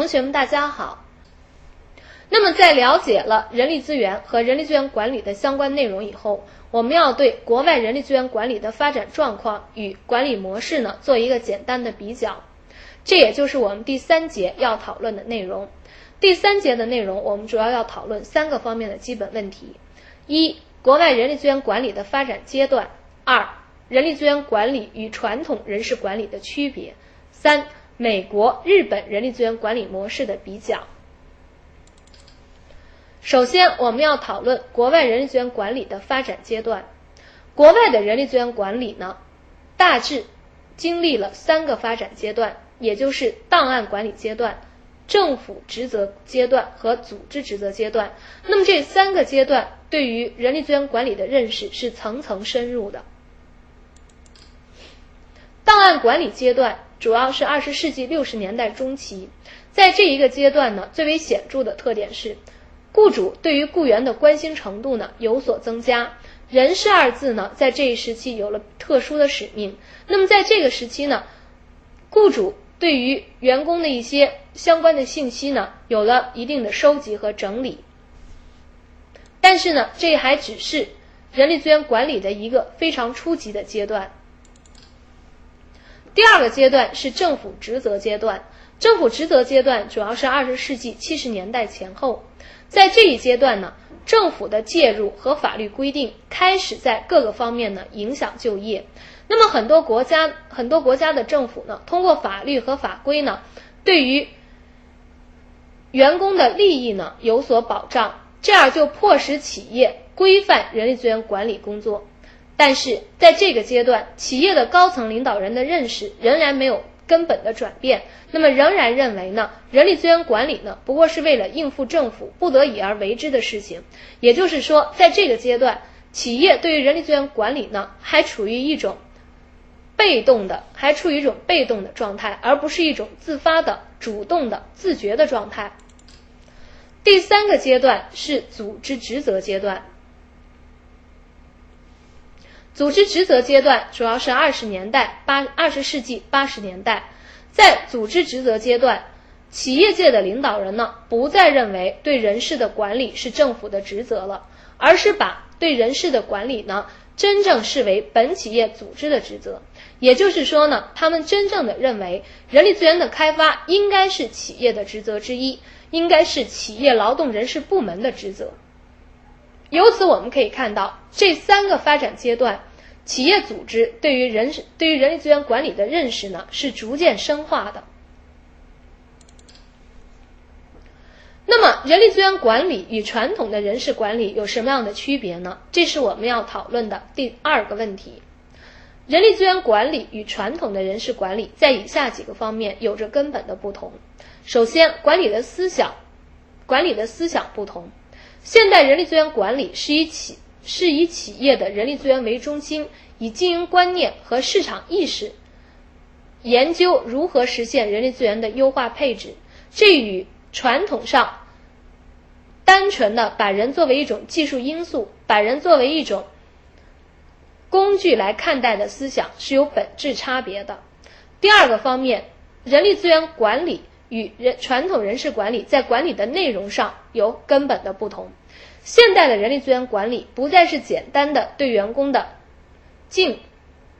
同学们大家好。那么在了解了人力资源和人力资源管理的相关内容以后，我们要对国外人力资源管理的发展状况与管理模式呢做一个简单的比较。这也就是我们第三节要讨论的内容。第三节的内容，我们主要要讨论三个方面的基本问题：一、国外人力资源管理的发展阶段；二、人力资源管理与传统人事管理的区别；三、美国、日本人力资源管理模式的比较。首先，我们要讨论国外人力资源管理的发展阶段。国外的人力资源管理呢，大致经历了三个发展阶段，也就是档案管理阶段。政府职责阶段和组织职责阶段，那么这三个阶段对于人力资源管理的认识是层层深入的。档案管理阶段主要是二十世纪六十年代中期，在这一个阶段呢，最为显著的特点是，雇主对于雇员的关心程度呢有所增加，人事二字呢在这一时期有了特殊的使命。那么在这个时期呢，雇主。对于员工的一些相关的信息呢，有了一定的收集和整理，但是呢，这还只是人力资源管理的一个非常初级的阶段。第二个阶段是政府职责阶段，政府职责阶段主要是二十世纪七十年代前后，在这一阶段呢，政府的介入和法律规定开始在各个方面呢影响就业。那么很多国家很多国家的政府呢，通过法律和法规呢，对于员工的利益呢有所保障，这样就迫使企业规范人力资源管理工作。但是在这个阶段，企业的高层领导人的认识仍然没有根本的转变，那么仍然认为呢，人力资源管理呢不过是为了应付政府不得已而为之的事情。也就是说，在这个阶段，企业对于人力资源管理呢还处于一种。被动的还处于一种被动的状态，而不是一种自发的、主动的、自觉的状态。第三个阶段是组织职责阶段。组织职责阶段主要是二十年代八二十世纪八十年代，在组织职责阶段，企业界的领导人呢不再认为对人事的管理是政府的职责了，而是把对人事的管理呢真正视为本企业组织的职责。也就是说呢，他们真正的认为，人力资源的开发应该是企业的职责之一，应该是企业劳动人事部门的职责。由此我们可以看到，这三个发展阶段，企业组织对于人、对于人力资源管理的认识呢，是逐渐深化的。那么，人力资源管理与传统的人事管理有什么样的区别呢？这是我们要讨论的第二个问题。人力资源管理与传统的人事管理在以下几个方面有着根本的不同。首先，管理的思想，管理的思想不同。现代人力资源管理是以企是以企业的人力资源为中心，以经营观念和市场意识研究如何实现人力资源的优化配置。这与传统上单纯的把人作为一种技术因素，把人作为一种。工具来看待的思想是有本质差别的。第二个方面，人力资源管理与人传统人事管理在管理的内容上有根本的不同。现代的人力资源管理不再是简单的对员工的进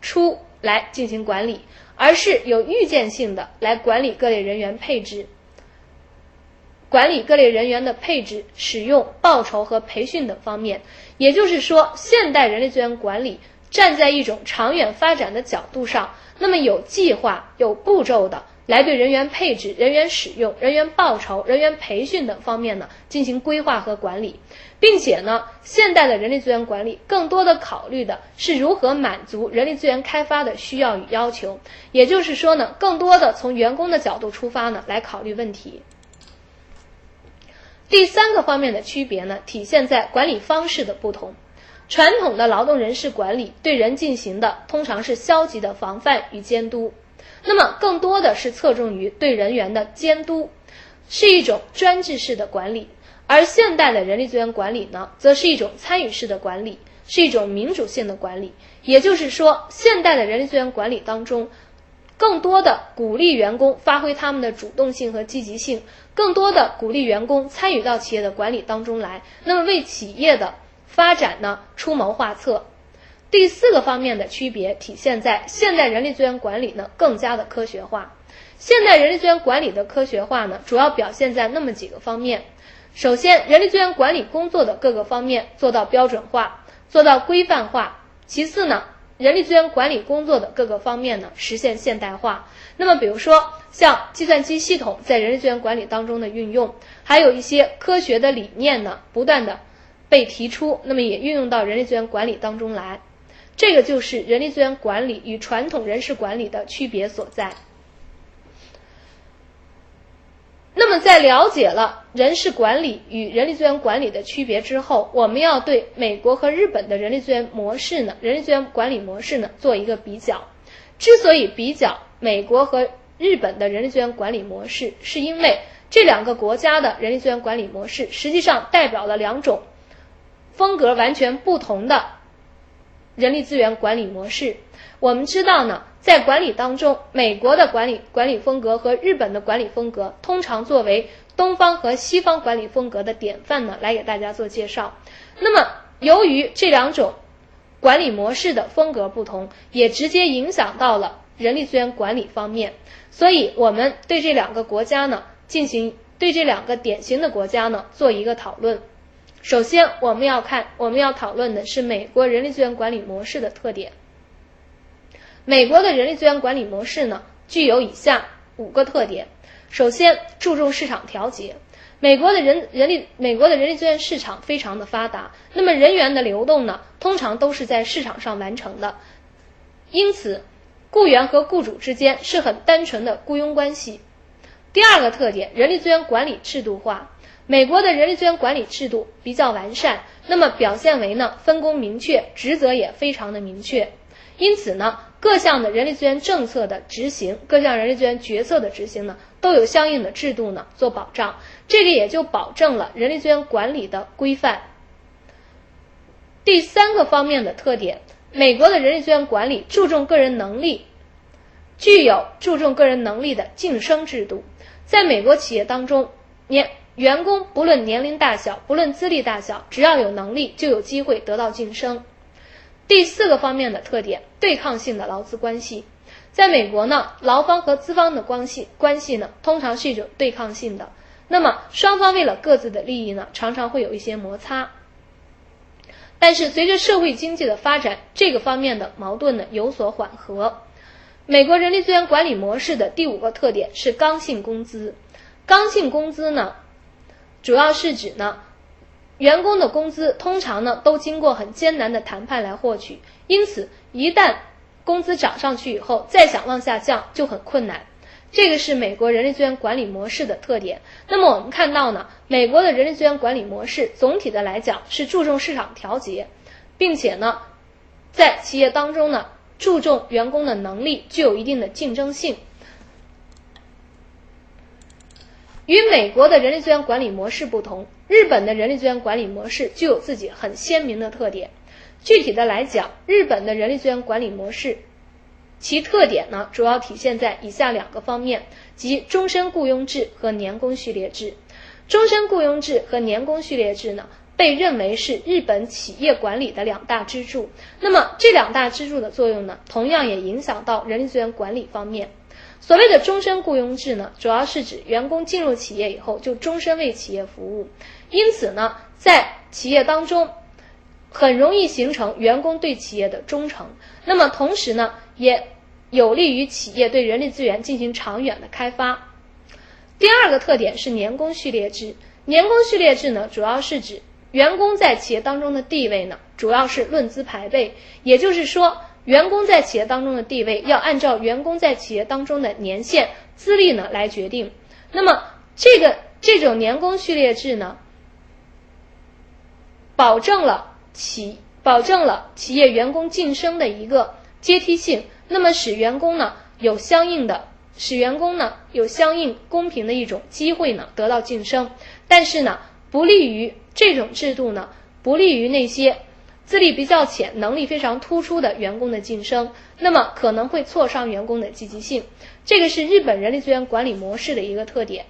出来进行管理，而是有预见性的来管理各类人员配置，管理各类人员的配置、使用、报酬和培训等方面。也就是说，现代人力资源管理。站在一种长远发展的角度上，那么有计划、有步骤的来对人员配置、人员使用、人员报酬、人员培训等方面呢进行规划和管理，并且呢，现代的人力资源管理更多的考虑的是如何满足人力资源开发的需要与要求。也就是说呢，更多的从员工的角度出发呢来考虑问题。第三个方面的区别呢，体现在管理方式的不同。传统的劳动人事管理对人进行的通常是消极的防范与监督，那么更多的是侧重于对人员的监督，是一种专制式的管理；而现代的人力资源管理呢，则是一种参与式的管理，是一种民主性的管理。也就是说，现代的人力资源管理当中，更多的鼓励员工发挥他们的主动性和积极性，更多的鼓励员工参与到企业的管理当中来，那么为企业的发展呢出谋划策。第四个方面的区别体现在现代人力资源管理呢更加的科学化。现代人力资源管理的科学化呢，主要表现在那么几个方面。首先，人力资源管理工作的各个方面做到标准化，做到规范化。其次呢，人力资源管理工作的各个方面呢实现现代化。那么，比如说像计算机系统在人力资源管理当中的运用，还有一些科学的理念呢不断的被提出，那么也运用到人力资源管理当中来。这个就是人力资源管理与传统人事管理的区别所在。那么，在了解了人事管理与人力资源管理的区别之后，我们要对美国和日本的人力资源模式呢，人力资源管理模式呢做一个比较。之所以比较美国和日本的人力资源管理模式，是因为这两个国家的人力资源管理模式实际上代表了两种风格完全不同的。人力资源管理模式，我们知道呢，在管理当中，美国的管理管理风格和日本的管理风格，通常作为东方和西方管理风格的典范呢，来给大家做介绍。那么，由于这两种管理模式的风格不同，也直接影响到了人力资源管理方面，所以我们对这两个国家呢，进行对这两个典型的国家呢，做一个讨论。首先，我们要看，我们要讨论的是美国人力资源管理模式的特点。美国的人力资源管理模式呢，具有以下五个特点。首先，注重市场调节。美国的人人力，美国的人力资源市场非常的发达，那么人员的流动呢，通常都是在市场上完成的，因此，雇员和雇主之间是很单纯的雇佣关系。第二个特点，人力资源管理制度化。美国的人力资源管理制度比较完善，那么表现为呢分工明确，职责也非常的明确，因此呢各项的人力资源政策的执行，各项人力资源决策的执行呢都有相应的制度呢做保障，这个也就保证了人力资源管理的规范。第三个方面的特点，美国的人力资源管理注重个人能力，具有注重个人能力的晋升制度，在美国企业当中，年员工不论年龄大小，不论资历大小，只要有能力，就有机会得到晋升。第四个方面的特点，对抗性的劳资关系，在美国呢，劳方和资方的关系关系呢，通常是一种对抗性的。那么双方为了各自的利益呢，常常会有一些摩擦。但是随着社会经济的发展，这个方面的矛盾呢有所缓和。美国人力资源管理模式的第五个特点是刚性工资，刚性工资呢。主要是指呢，员工的工资通常呢都经过很艰难的谈判来获取，因此一旦工资涨上去以后，再想往下降就很困难。这个是美国人力资源管理模式的特点。那么我们看到呢，美国的人力资源管理模式总体的来讲是注重市场调节，并且呢，在企业当中呢注重员工的能力，具有一定的竞争性。与美国的人力资源管理模式不同，日本的人力资源管理模式具有自己很鲜明的特点。具体的来讲，日本的人力资源管理模式，其特点呢，主要体现在以下两个方面，即终身雇佣制和年功序列制。终身雇佣制和年功序列制呢，被认为是日本企业管理的两大支柱。那么这两大支柱的作用呢，同样也影响到人力资源管理方面。所谓的终身雇佣制呢，主要是指员工进入企业以后就终身为企业服务，因此呢，在企业当中很容易形成员工对企业的忠诚。那么同时呢，也有利于企业对人力资源进行长远的开发。第二个特点是年功序列制。年功序列制呢，主要是指员工在企业当中的地位呢，主要是论资排辈，也就是说。员工在企业当中的地位要按照员工在企业当中的年限、资历呢来决定。那么，这个这种年功序列制呢，保证了企保证了企业员工晋升的一个阶梯性，那么使员工呢有相应的使员工呢有相应公平的一种机会呢得到晋升。但是呢，不利于这种制度呢，不利于那些。资历比较浅、能力非常突出的员工的晋升，那么可能会挫伤员工的积极性。这个是日本人力资源管理模式的一个特点。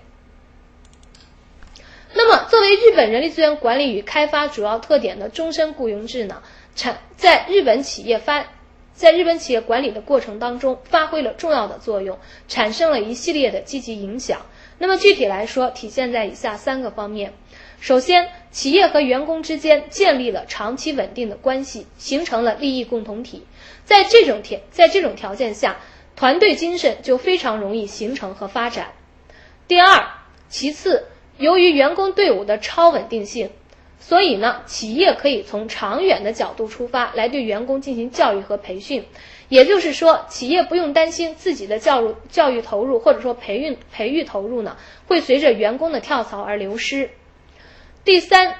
那么，作为日本人力资源管理与开发主要特点的终身雇佣制呢，产在日本企业发，在日本企业管理的过程当中发挥了重要的作用，产生了一系列的积极影响。那么具体来说，体现在以下三个方面。首先，企业和员工之间建立了长期稳定的关系，形成了利益共同体。在这种条在这种条件下，团队精神就非常容易形成和发展。第二，其次，由于员工队伍的超稳定性，所以呢，企业可以从长远的角度出发来对员工进行教育和培训。也就是说，企业不用担心自己的教育教育投入或者说培育培育投入呢，会随着员工的跳槽而流失。第三，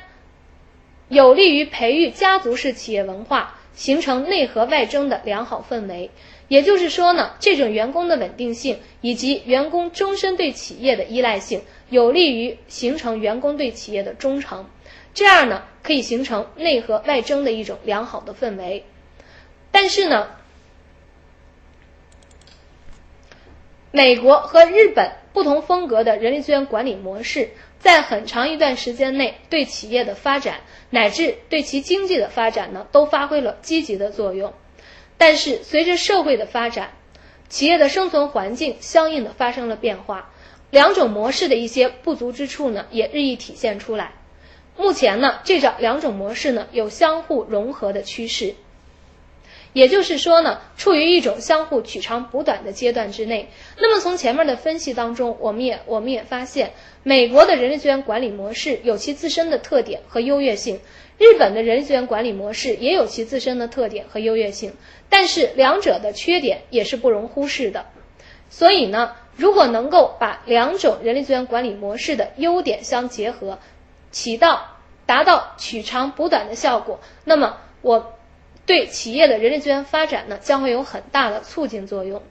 有利于培育家族式企业文化，形成内核外争的良好氛围。也就是说呢，这种员工的稳定性以及员工终身对企业的依赖性，有利于形成员工对企业的忠诚。这样呢，可以形成内核外争的一种良好的氛围。但是呢，美国和日本不同风格的人力资源管理模式。在很长一段时间内，对企业的发展乃至对其经济的发展呢，都发挥了积极的作用。但是，随着社会的发展，企业的生存环境相应的发生了变化，两种模式的一些不足之处呢，也日益体现出来。目前呢，这种两种模式呢，有相互融合的趋势。也就是说呢，处于一种相互取长补短的阶段之内。那么从前面的分析当中，我们也我们也发现，美国的人力资源管理模式有其自身的特点和优越性，日本的人力资源管理模式也有其自身的特点和优越性。但是两者的缺点也是不容忽视的。所以呢，如果能够把两种人力资源管理模式的优点相结合，起到达到取长补短的效果，那么我。对企业的人力资源发展呢，将会有很大的促进作用。